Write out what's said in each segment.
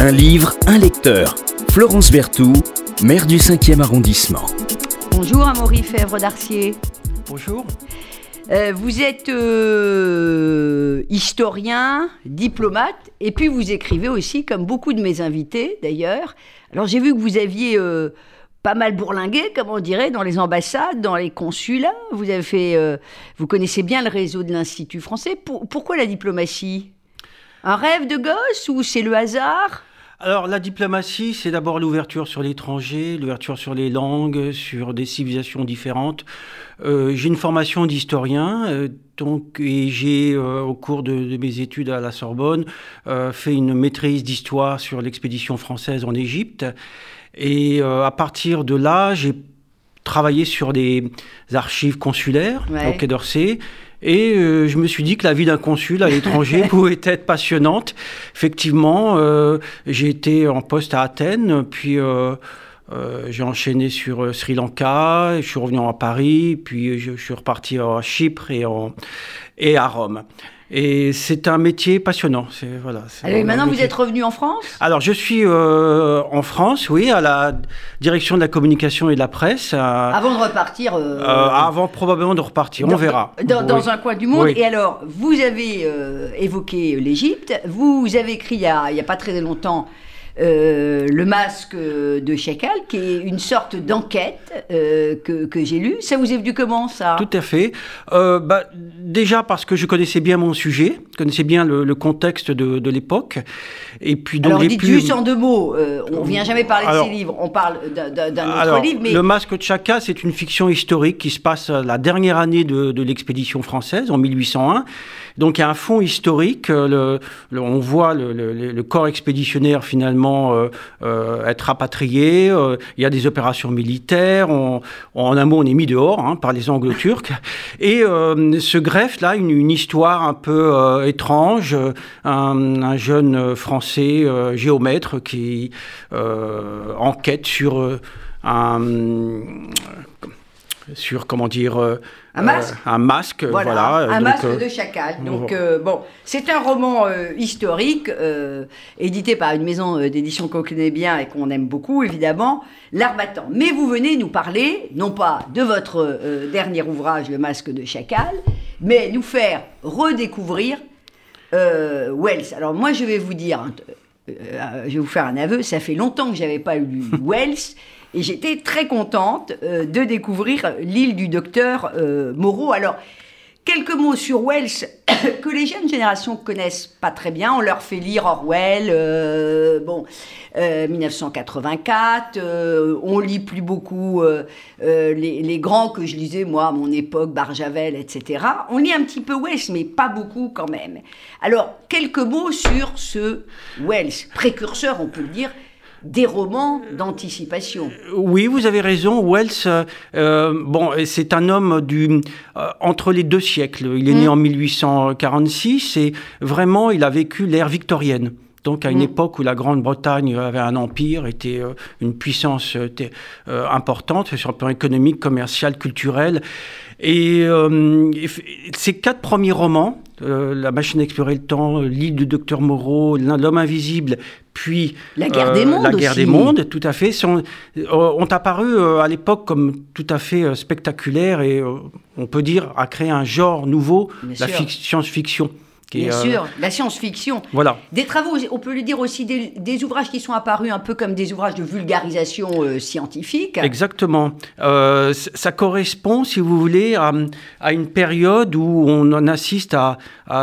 Un livre, un lecteur. Florence Berthoud, maire du 5e arrondissement. Bonjour Amaury Fèvre d'Arcier. Bonjour. Euh, vous êtes euh, historien, diplomate, et puis vous écrivez aussi, comme beaucoup de mes invités d'ailleurs. Alors j'ai vu que vous aviez euh, pas mal bourlingué, comme on dirait, dans les ambassades, dans les consulats. Vous avez fait, vous connaissez bien le réseau de l'Institut français. pourquoi la diplomatie? Un rêve de gosse ou c'est le hasard? Alors la diplomatie, c'est d'abord l'ouverture sur l'étranger, l'ouverture sur les langues, sur des civilisations différentes. Euh, j'ai une formation d'historien, euh, donc et j'ai euh, au cours de, mes études à la Sorbonne fait une maîtrise d'histoire sur l'expédition française en Égypte. Et à partir de là, j'ai travaillé sur des archives consulaires au Quai d'Orsay. Et euh, je me suis dit que la vie d'un consul à l'étranger pouvait être passionnante. Effectivement, euh, j'ai été en poste à Athènes, puis euh, j'ai enchaîné sur Sri Lanka, je suis revenu à Paris, puis je, je suis reparti à Chypre et, en, et à Rome. Et c'est un métier passionnant. Voilà, Alors, maintenant, vous êtes revenu en France? Alors, je suis euh, en France, oui, à la direction de la communication et de la presse. Avant de repartir euh, euh, Avant probablement de repartir, on verra. Dans, un coin du monde. Et alors, vous avez évoqué l'Égypte. Vous avez écrit il n'y a, a, pas très longtemps le masque de Chacal, qui est une sorte d'enquête euh, que, que j'ai lue. Ça vous est venu comment, ça? Tout à fait. Euh, bah, déjà parce que je connaissais bien mon sujet, connaissais bien le, contexte de, de l'époque. Et puis, donc, Alors, dites juste en deux mots, on vient jamais parler de ces livres, on parle d'un autre livre. Mais... Le masque de Chacal, c'est une fiction historique qui se passe la dernière année de, de l'expédition française, en 1801. Donc il y a un fond historique. Le, on voit le, le, corps expéditionnaire finalement euh, euh, être rapatrié. Euh, il y a des opérations militaires. en un mot, on est mis dehors hein, par les Anglo-Turcs. Et se greffe là une, histoire un peu étrange. Un, jeune Français géomètre qui enquête sur un sur comment dire un masque. un masque voilà, un masque de chacal donc bon c'est un roman historique édité par une maison d'édition qu'on connaît bien et qu'on aime beaucoup évidemment l'arbatant. Mais vous venez nous parler non pas de votre dernier ouvrage le masque de chacal mais nous faire redécouvrir Wells. Alors moi je vais vous dire je vais vous faire un aveu ça fait longtemps que j'avais pas lu Wells et j'étais très contente euh, de découvrir l'île du docteur euh, Moreau. Alors, quelques mots sur Wells que les jeunes générations connaissent pas très bien. On leur fait lire Orwell, euh, bon, 1984. on lit plus beaucoup les, les, grands que je lisais moi à mon époque, Barjavel, etc. On lit un petit peu Wells, mais pas beaucoup quand même. Alors, quelques mots sur ce Wells, précurseur, on peut le dire, des romans d'anticipation. Oui, vous avez raison. Wells, euh, euh, bon, c'est un homme du euh, entre les deux siècles. Il est né mm. en 1846 et vraiment, il a vécu l'ère victorienne. Donc à une mm. époque où la Grande-Bretagne avait un empire, était une puissance importante sur le plan économique, commercial, culturel. Et ces quatre premiers romans, La machine à explorer le temps, L'île du docteur Moreau, L'homme invisible puis la guerre des mondes, la guerre des mondes, tout à fait, sont, euh, ont apparu euh, à l'époque comme tout à fait euh, spectaculaires et on peut dire a créé un genre nouveau, la science-fiction. Bien sûr, la science-fiction. Voilà. Des travaux, on peut le dire aussi, des, ouvrages qui sont apparus un peu comme des ouvrages de vulgarisation scientifique. Exactement. ça correspond, si vous voulez, à, une période où on en assiste à,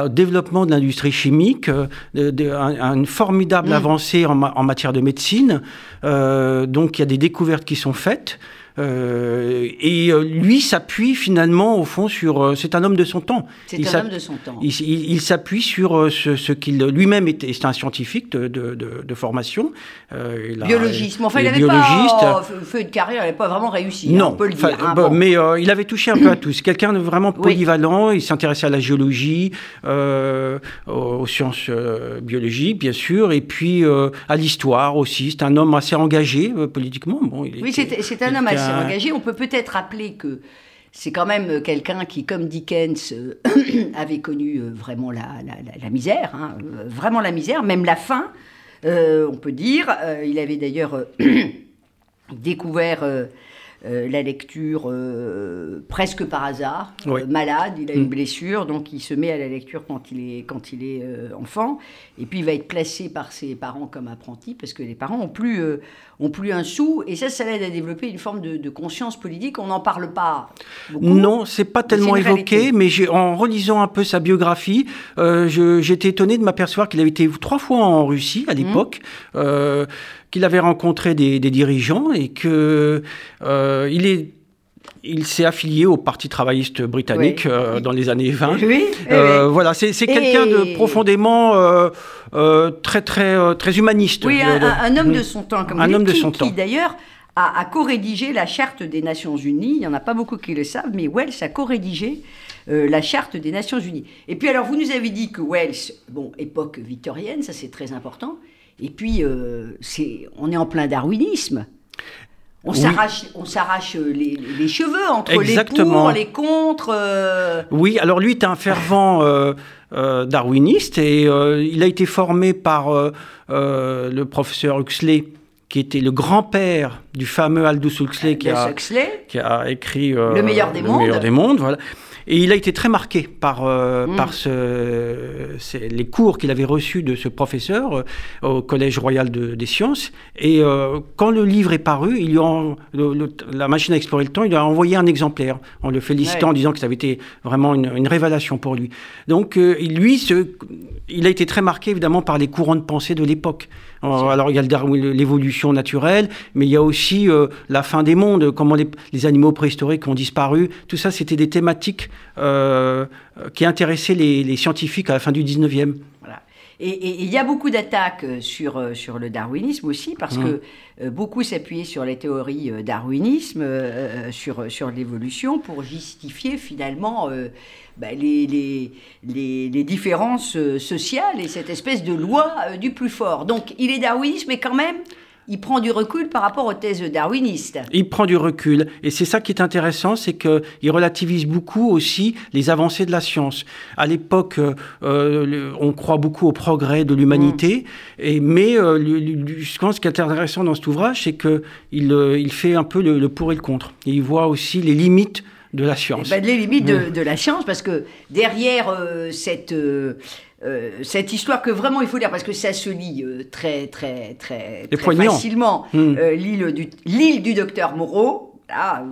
au développement de l'industrie chimique, de, à, une formidable mm. avancée en, en, matière de médecine. donc il y a des découvertes qui sont faites. Euh, et euh, lui s'appuie finalement au fond sur. Euh, c'est un homme de son temps. C'est un homme de son temps. Il, s'appuie sur ce, qu'il lui-même était. C'est un scientifique de, de, de, formation. biologiste. Mais enfin, il n'avait pas feu de carrière. Il n'avait pas vraiment réussi. Hein, non, on peut le dire. Hein, mais il avait touché un peu à tout. C'est quelqu'un de vraiment polyvalent. Il s'intéressait à la géologie, aux sciences biologiques, bien sûr, et puis à l'histoire aussi. C'est un homme assez engagé politiquement. Bon, il oui, c'est un homme assez On peut peut-être rappeler que c'est quand même quelqu'un qui, comme Dickens, euh, avait connu euh, vraiment la, misère, hein, euh, vraiment la misère, même la faim. on peut dire. il avait d'ailleurs découvert euh, la lecture euh, presque par hasard, euh, malade, il a une mm. blessure, donc il se met à la lecture quand il est, quand il est enfant, et puis il va être placé par ses parents comme apprenti, parce que les parents ont plus, ont plus un sou, et ça, ça l'aide à développer une forme de, conscience politique, on n'en parle pas beaucoup. Non, c'est pas tellement évoqué, mais en relisant un peu sa biographie, j'étais étonné de m'apercevoir qu'il avait été trois fois en Russie à mm. l'époque qu'il avait rencontré des, dirigeants et que euh, il est il s'est affilié au Parti travailliste britannique euh, dans les années 20. Oui, euh, voilà, c'est quelqu'un de profondément très très très humaniste. Oui, un, homme de son temps, comme un homme de son temps. Qui d'ailleurs a, a co-rédigé la charte des Nations Unies. Il n'y en a pas beaucoup qui le savent, mais Wells a co-rédigé la charte des Nations Unies. Et puis alors, vous nous avez dit que Wells, bon, époque victorienne, ça c'est très important. Et puis, euh, c'est, on est en plein darwinisme. On s'arrache, on s'arrache les, cheveux entre les pour, les contre. Euh. Oui, alors lui est un fervent euh, darwiniste et il a été formé par le professeur Huxley qui était le grand-père du fameux Aldous Huxley, qui a, qui a, écrit Le meilleur des le mondes. Meilleur des mondes voilà. Et il a été très marqué par, euh, mm. par ce, les cours qu'il avait reçus de ce professeur euh, au Collège royal des sciences. Et euh, quand le livre est paru, il la machine à explorer le temps, il lui a envoyé un exemplaire en le félicitant, en disant que ça avait été vraiment une, révélation pour lui. Donc lui, ce, il a été très marqué évidemment par les courants de pensée de l'époque. Alors il y a l'évolution naturelle, mais il y a aussi la fin des mondes, comment les, les animaux préhistoriques ont disparu. Tout ça, c'était des thématiques euh, qui intéressait les, les, scientifiques à la fin du 19e. Voilà. Et il y a beaucoup d'attaques euh, sur, euh, sur le darwinisme aussi, parce mmh. que beaucoup s'appuyaient sur les théories darwinisme, sur, sur l'évolution, pour justifier finalement bah, les, les, les, les, différences sociales et cette espèce de loi du plus fort. Donc il est darwiniste, mais quand même, il prend du recul par rapport aux thèses darwinistes. Il prend du recul. Et c'est ça qui est intéressant, c'est qu'il relativise beaucoup aussi les avancées de la science. À l'époque, euh, on croit beaucoup au progrès de l'humanité, mm. mais euh, je pense ce qui est intéressant dans cet ouvrage, c'est qu'il euh, il fait un peu le, pour et le contre. Et il voit aussi les limites de la science. Eh ben, les limites de, mm. de, la science, parce que derrière cette euh, cette histoire que vraiment il faut lire parce que ça se lit euh, très très très, très facilement. Hmm. Euh, l'île du l'île du docteur Moreau, là,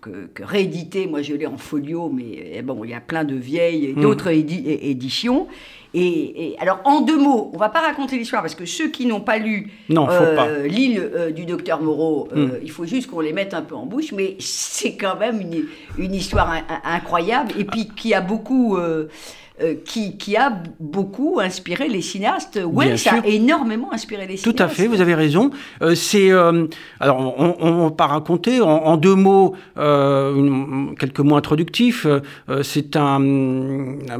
que, réédité, moi je l'ai en folio, mais eh bon, il y a plein de vieilles et hmm. d'autres éditions. Et, alors, en deux mots, on va pas raconter l'histoire parce que ceux qui n'ont pas lu l'île du docteur Moreau, hmm. il faut juste qu'on les mette un peu en bouche, mais c'est quand même une, une histoire incroyable et puis qui a beaucoup euh, qui, qui, a beaucoup inspiré les cinéastes. Wells a énormément inspiré les cinéastes. Tout à fait, vous avez raison. Euh, c'est euh, alors on, ne va pas raconter en, deux mots, quelques mots introductifs. c'est un,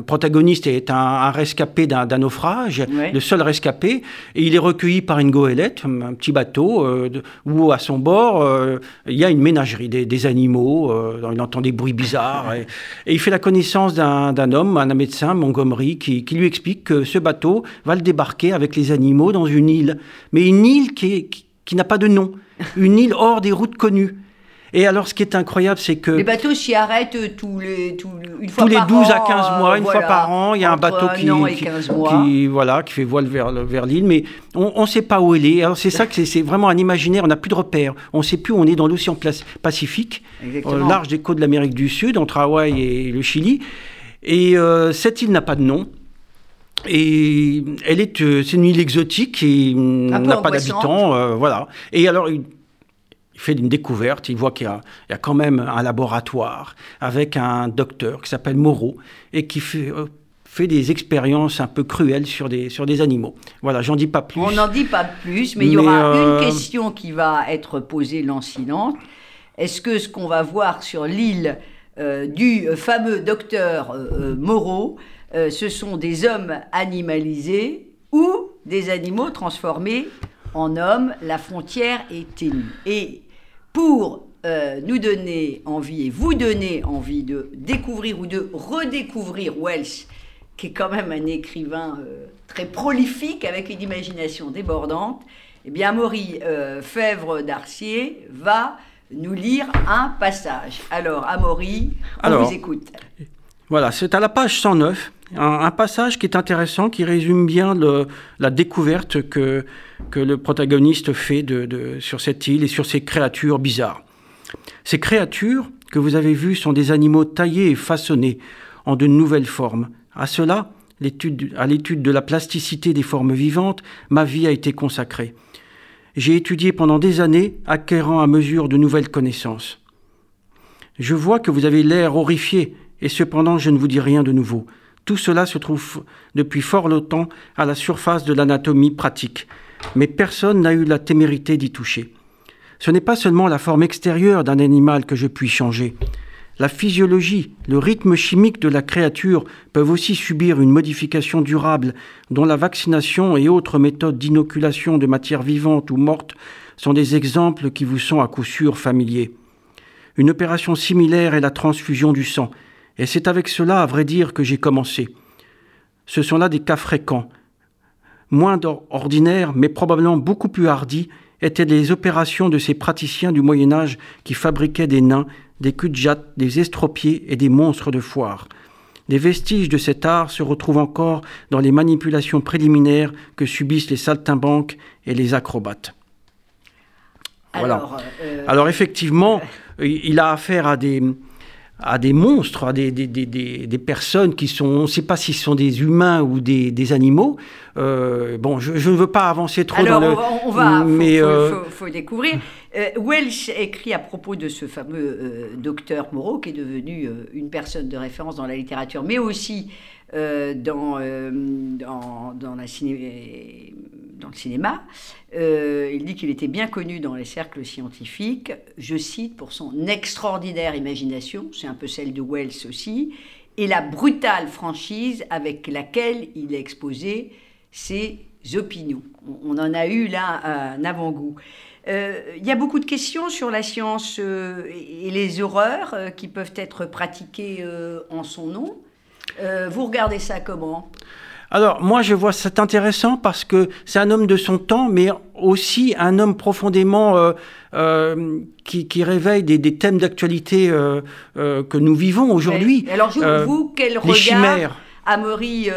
protagoniste est un, rescapé d'un d'un le seul rescapé, et il est recueilli par une goélette, un, petit bateau, où à son bord il y a une ménagerie, des, animaux. il entend des bruits bizarres, et, et il fait la connaissance d'un homme, un médecin Montgomery, qui, lui explique que ce bateau va le débarquer avec les animaux dans une île, mais une île qui, qui n'a pas de nom, une île hors des routes connues. Et alors, ce qui est incroyable, c'est que... Les bateaux s'y arrêtent tous les, tous, une fois tous les 12 à 15 mois, une fois par an, il y a un bateau qui, qui, voilà, qui fait voile vers, vers l'île, mais on ne sait pas où elle est. Alors, c'est ça que c'est vraiment un imaginaire, on n'a plus de repères. On ne sait plus où on est dans l'océan Pacifique, au large des côtes de l'Amérique du Sud, entre Hawaï et le Chili. Et euh, cette île n'a pas de nom. Et elle est, euh, c'est une île exotique et n'a pas d'habitants, euh, voilà. Et alors, il, fait une découverte, il voit qu'il y, a quand même un laboratoire avec un docteur qui s'appelle Moreau et qui fait, fait des expériences un peu cruelles sur des, sur des animaux. Voilà, j'en dis pas plus. On n'en dit pas plus, mais, il y aura une question qui va être posée lancinante. Est-ce que ce qu'on va voir sur l'île du fameux docteur euh, euh, Moreau, ce sont des hommes animalisés ou des animaux transformés en hommes. La frontière est ténue. Et pour nous donner envie et vous donner envie de découvrir ou de redécouvrir Wells, qui est quand même un écrivain très prolifique, avec une imagination débordante, eh bien, Amaury euh, Fèvre d'Arcier va nous lire un passage. Alors, Amaury, on vous écoute. Voilà, c'est à la page 109, un, passage qui est intéressant, qui résume bien la découverte que, que le protagoniste fait de, sur cette île et sur ces créatures bizarres. Ces créatures que vous avez vues sont des animaux taillés et façonnés en de nouvelles formes. À cela, à l'étude de la plasticité des formes vivantes, ma vie a été consacrée. J'ai étudié pendant des années, acquérant à mesure de nouvelles connaissances. Je vois que vous avez l'air horrifié et cependant je ne vous dis rien de nouveau. Tout cela se trouve depuis fort longtemps à la surface de l'anatomie pratique, mais personne n'a eu la témérité d'y toucher. Ce n'est pas seulement la forme extérieure d'un animal que je puis changer. La physiologie, le rythme chimique de la créature peuvent aussi subir une modification durable dont la vaccination et autres méthodes d'inoculation de matières vivantes ou mortes sont des exemples qui vous sont à coup sûr familiers. Une opération similaire est la transfusion du sang, et c'est avec cela, à vrai dire, que j'ai commencé. Ce sont là des cas fréquents. Moins ordinaires, mais probablement beaucoup plus hardis, étaient les opérations de ces praticiens du Moyen Âge qui fabriquaient des nains, des cul de des estropiés et des monstres de foire. Des vestiges de cet art se retrouvent encore dans les manipulations préliminaires que subissent les saltimbanques et les acrobates. Alors, euh, Alors effectivement, il a affaire à des, à des monstres, à des, des, des, des, personnes qui sont, on ne sait pas si ce sont des humains ou des, animaux. Euh, bon, je, ne veux pas avancer trop Alors, dans le... on va, mais faut, euh, faut, découvrir. Euh, Welsh écrit à propos de ce fameux docteur Moreau, qui est devenu une personne de référence dans la littérature, mais aussi dans, dans, dans, la ciné dans le cinéma. Euh, il dit qu'il était bien connu dans les cercles scientifiques, je cite, pour son extraordinaire imagination, c'est un peu celle de Wells aussi, et la brutale franchise avec laquelle il a exposé ses opinions. On en a eu là un avant-goût. Euh, il y a beaucoup de questions sur la science euh, et les horreurs qui peuvent être pratiquées en son nom. vous regardez ça comment? Alors moi je vois c'est intéressant parce que c'est un homme de son temps, mais aussi un homme profondément euh, euh, qui, qui, réveille des, des thèmes d'actualité euh, que nous vivons aujourd'hui. Alors vous, quel regard, Amaury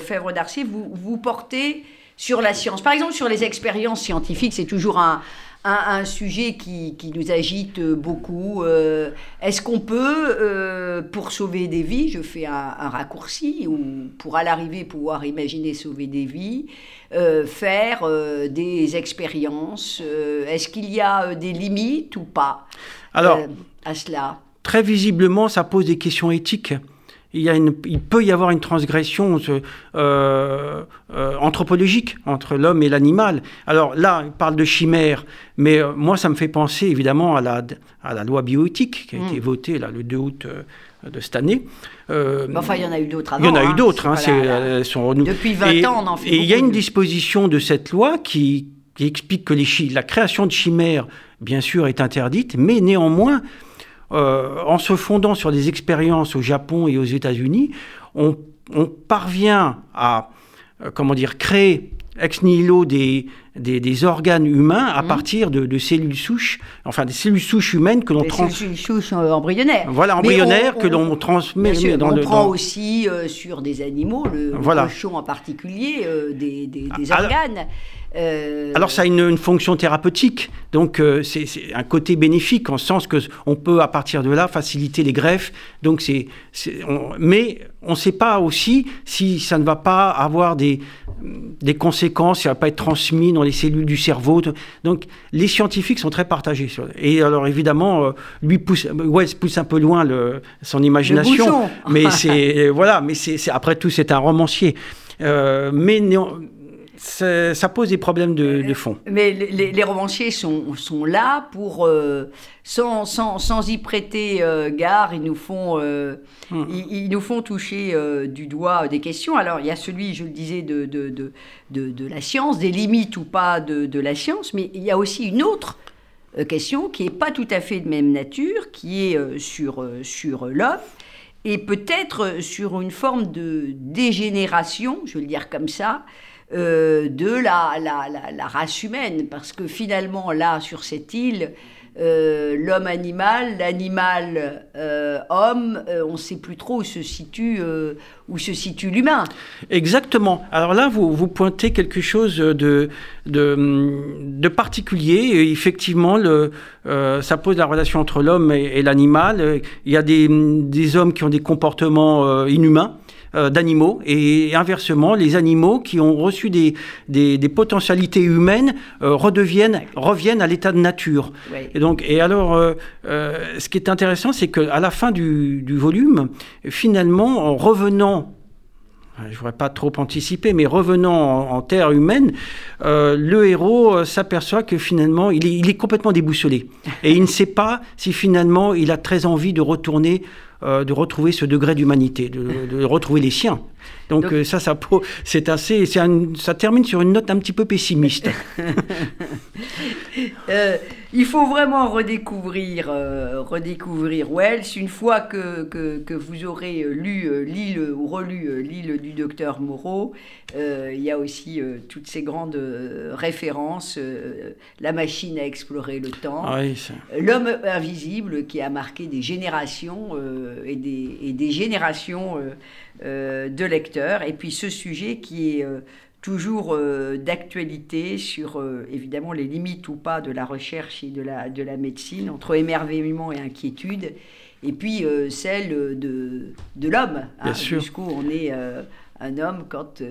Fèvre d'Arcy, vous, vous portez sur la science. Par exemple sur les expériences scientifiques, c'est toujours un, un, sujet qui, qui, nous agite beaucoup. Euh, est-ce qu'on peut, euh, pour sauver des vies, je fais un, raccourci, ou pour à l'arrivée pouvoir imaginer sauver des vies, euh, faire des expériences Est-ce qu'il y a des limites ou pas Alors, à cela? Très visiblement, ça pose des questions éthiques il, peut y avoir une transgression euh, euh, anthropologique entre l'homme et l'animal. Alors là, il parle de chimère, mais euh, moi, ça me fait penser évidemment à la, à la loi bioéthique qui a été hmm. votée là, le 2 août de cette année. enfin, il y en a eu d'autres avant. Il y en a eu hein. d'autres. Hein, Depuis 20 ans, on en fait Et il y a une disposition de cette loi qui, qui explique que les la création de chimères, bien sûr, est interdite, mais néanmoins, euh, en se fondant sur des expériences au Japon et aux États-Unis, on, parvient à euh, comment dire créer ex nihilo des, des, organes humains à mmh. partir de, cellules souches, enfin des cellules souches humaines que l'on transmet. Cellules souches euh, embryonnaires. Voilà, embryonnaires que l'on transmet dans on le. Prend aussi sur des animaux, le, cochon en particulier, des, des, organes. Euh, Alors ça a une, fonction thérapeutique, donc euh, c'est un côté bénéfique en sens que on peut à partir de là faciliter les greffes. Donc c'est, mais on ne sait pas aussi si ça ne va pas avoir des, des conséquences, ça ne va pas être transmis dans les cellules du cerveau. Donc les scientifiques sont très partagés. Et alors évidemment, euh, lui pousse, Wells pousse un peu loin le, son imagination, mais c'est voilà, mais c'est après tout c'est un romancier. mais ça pose des problèmes de, fond. Mais les, romanciers sont, sont, là pour, euh, sans, sans, sans, y prêter euh, gare, ils nous font, euh, hmm. ils, nous font toucher du doigt des questions. Alors, il y a celui, je le disais, de, de, de, de la science, des limites ou pas de, la science, mais il y a aussi une autre question qui n'est pas tout à fait de même nature, qui est sur, sur l'homme et peut-être sur une forme de dégénération, je vais le dire comme ça, de la, la, race humaine, parce que finalement, là, sur cette île, euh, l'homme animal, l'animal euh, homme, euh, on ne sait plus trop où se situe, où se situe l'humain. Exactement. Alors là, vous, pointez quelque chose de, particulier. effectivement, ça pose la relation entre l'homme et, l'animal. Il y a des, hommes qui ont des comportements inhumains. Euh, d'animaux et inversement, les animaux qui ont reçu des, des, potentialités humaines euh, redeviennent, reviennent à l'état de nature. Et donc, et alors, euh, ce qui est intéressant, c'est qu'à la fin du, du volume, finalement, en revenant je ne voudrais pas trop anticiper, mais revenant en, terre humaine, le héros s'aperçoit que finalement, il est, il est, complètement déboussolé. Et il ne sait pas si finalement, il a très envie de retourner de retrouver ce degré d'humanité, de, retrouver les siens. Donc, euh, ça, ça, c'est assez, ça termine sur une note un petit peu pessimiste. Euh, il faut vraiment redécouvrir, redécouvrir Wells une fois que, que, vous aurez lu l'île ou relu l'île du docteur Moreau. il y a aussi toutes ces grandes références, la machine à explorer le temps, ah l'homme invisible qui a marqué des générations et des, et, des, générations euh, de Et puis ce sujet qui est euh, toujours euh, d'actualité sur évidemment les limites ou pas de la recherche et de la, de la médecine, entre émerveillement et inquiétude, et puis celle de, de l'homme. Hein, Jusqu'où on est un homme quand,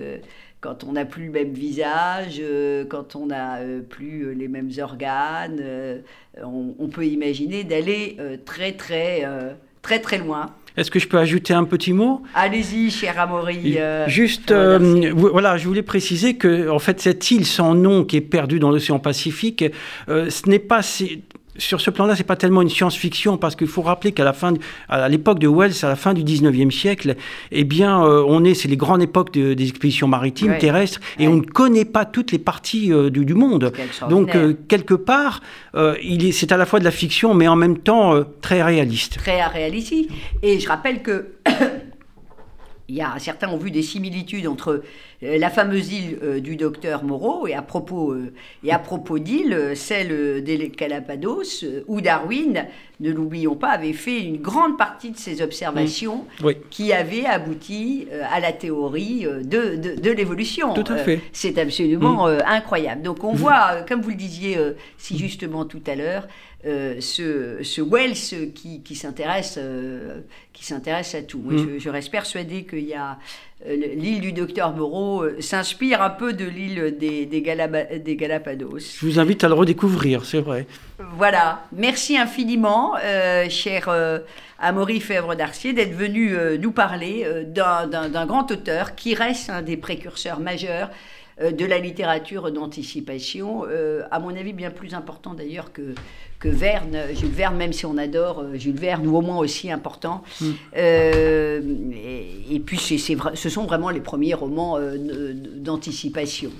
quand on n'a plus le même visage, quand on n'a plus les mêmes organes. On, on, peut imaginer d'aller très très très très loin. Est-ce que je peux ajouter un petit mot? Allez-y, cher Amaury. Euh, Juste, euh, voilà, je voulais préciser que, en fait, cette île sans nom qui est perdue dans l'océan Pacifique, euh, ce n'est pas sur ce plan-là, c'est pas tellement une science-fiction parce qu'il faut rappeler qu'à la fin, à l'époque de Wells, à la fin du 19e siècle, eh bien, euh, on est, c'est les grandes époques des expéditions maritimes, terrestres, et on ne connaît pas toutes les parties euh, du, monde. Donc, euh, quelque part, il est, c'est à la fois de la fiction, mais en même temps très réaliste. Très réaliste. Et je rappelle que il y a, certains ont vu des similitudes entre euh, la fameuse île euh, du docteur Moreau et à propos, euh, et à propos d'île, celle des Galapagos, où Darwin, ne l'oublions pas, avait fait une grande partie de ses observations mmh. qui avaient abouti à la théorie de, de, l'évolution. Tout à fait. C'est absolument mmh. incroyable. Donc on mmh. voit, comme vous le disiez si justement tout à l'heure, euh, ce, ce, Wells qui, qui s'intéresse euh, qui s'intéresse à tout. Mm. je, reste persuadé qu'il y a euh, l'île du docteur Moreau s'inspire un peu de l'île des, des, des, Galapagos. Je vous invite à le redécouvrir, c'est vrai. Voilà, merci infiniment, cher Amaury Fèvre d'Arcier, d'être venu nous parler d'un grand auteur qui reste un des précurseurs majeurs de la littérature d'anticipation, à mon avis bien plus important d'ailleurs que, que Verne, Jules Verne, même si on adore euh, Jules Verne, ou au moins aussi important. Mm. Euh, et, puis, c'est, ce sont vraiment les premiers romans euh, d'anticipation.